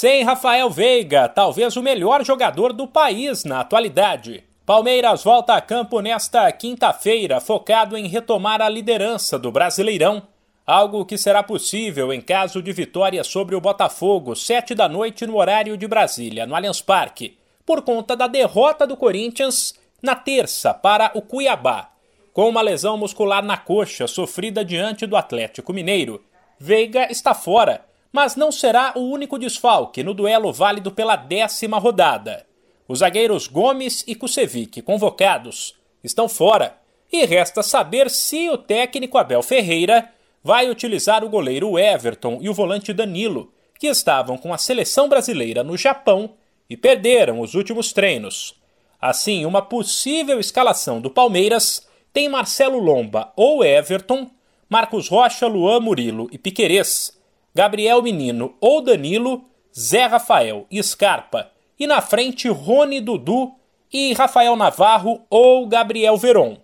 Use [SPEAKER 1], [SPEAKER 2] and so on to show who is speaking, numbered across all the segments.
[SPEAKER 1] Sem Rafael Veiga, talvez o melhor jogador do país na atualidade. Palmeiras volta a campo nesta quinta-feira, focado em retomar a liderança do Brasileirão, algo que será possível em caso de vitória sobre o Botafogo, sete da noite no horário de Brasília, no Allianz Parque, por conta da derrota do Corinthians na terça para o Cuiabá. Com uma lesão muscular na coxa sofrida diante do Atlético Mineiro, Veiga está fora, mas não será o único desfalque no duelo válido pela décima rodada. Os zagueiros Gomes e Kusevic, convocados, estão fora e resta saber se o técnico Abel Ferreira vai utilizar o goleiro Everton e o volante Danilo, que estavam com a seleção brasileira no Japão e perderam os últimos treinos. Assim, uma possível escalação do Palmeiras tem Marcelo Lomba ou Everton, Marcos Rocha, Luan Murilo e Piquerez, Gabriel Menino ou Danilo, Zé Rafael e Scarpa e na frente Rony Dudu e Rafael Navarro ou Gabriel Veron.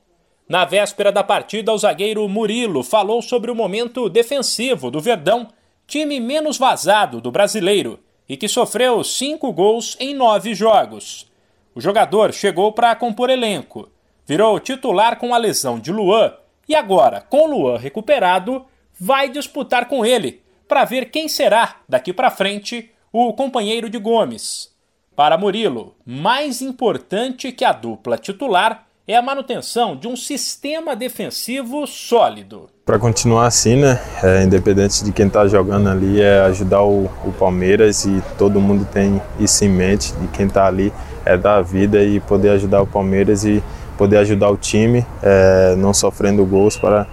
[SPEAKER 1] Na véspera da partida, o zagueiro Murilo falou sobre o momento defensivo do Verdão, time menos vazado do brasileiro e que sofreu cinco gols em nove jogos. O jogador chegou para compor elenco, virou titular com a lesão de Luan e agora, com Luan recuperado, vai disputar com ele para ver quem será, daqui para frente, o companheiro de Gomes. Para Murilo, mais importante que a dupla titular é a manutenção de um sistema defensivo sólido.
[SPEAKER 2] Para continuar assim, né, é, independente de quem está jogando ali, é ajudar o, o, Palmeiras e todo mundo tem isso em mente, de quem está ali é dar a vida e poder ajudar o Palmeiras e poder ajudar o time, é, não sofrendo gols para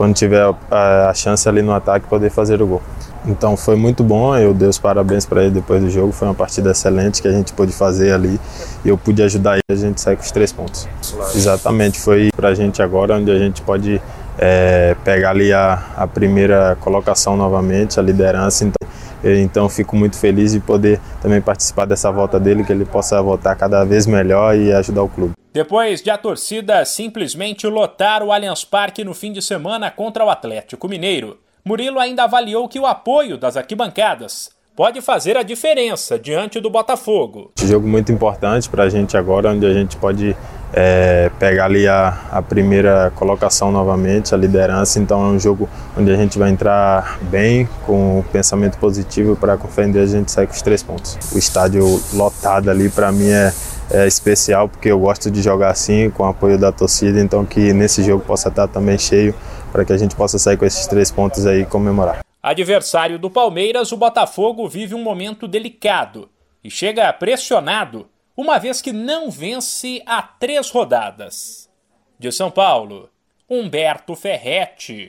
[SPEAKER 2] quando tiver a, a chance ali no ataque poder fazer o gol. Então foi muito bom, eu dei os parabéns para ele depois do jogo, foi uma partida excelente que a gente pôde fazer ali e eu pude ajudar ele, a gente sair com os três pontos. Exatamente, foi para a gente agora onde a gente pode é, pegar ali a, a primeira colocação novamente, a liderança. Então, então fico muito feliz de poder também participar dessa volta dele, que ele possa voltar cada vez melhor e ajudar o clube.
[SPEAKER 1] Depois de a torcida simplesmente lotar o Allianz Parque no fim de semana contra o Atlético Mineiro, Murilo ainda avaliou que o apoio das arquibancadas pode fazer a diferença diante do Botafogo.
[SPEAKER 2] Um jogo muito importante para a gente agora, onde a gente pode é, pegar ali a, a, primeira colocação novamente, a liderança. Então é um jogo onde a gente vai entrar bem, com pensamento positivo para com a gente sair com os três pontos. O estádio lotado ali para mim é, é especial porque eu gosto de jogar assim, com o apoio da torcida, então que nesse jogo possa estar também cheio para que a gente possa sair com esses três pontos aí e comemorar.
[SPEAKER 1] Adversário do Palmeiras, o Botafogo vive um momento delicado e chega pressionado, uma vez que não vence há três rodadas. De São Paulo, Humberto Ferretti.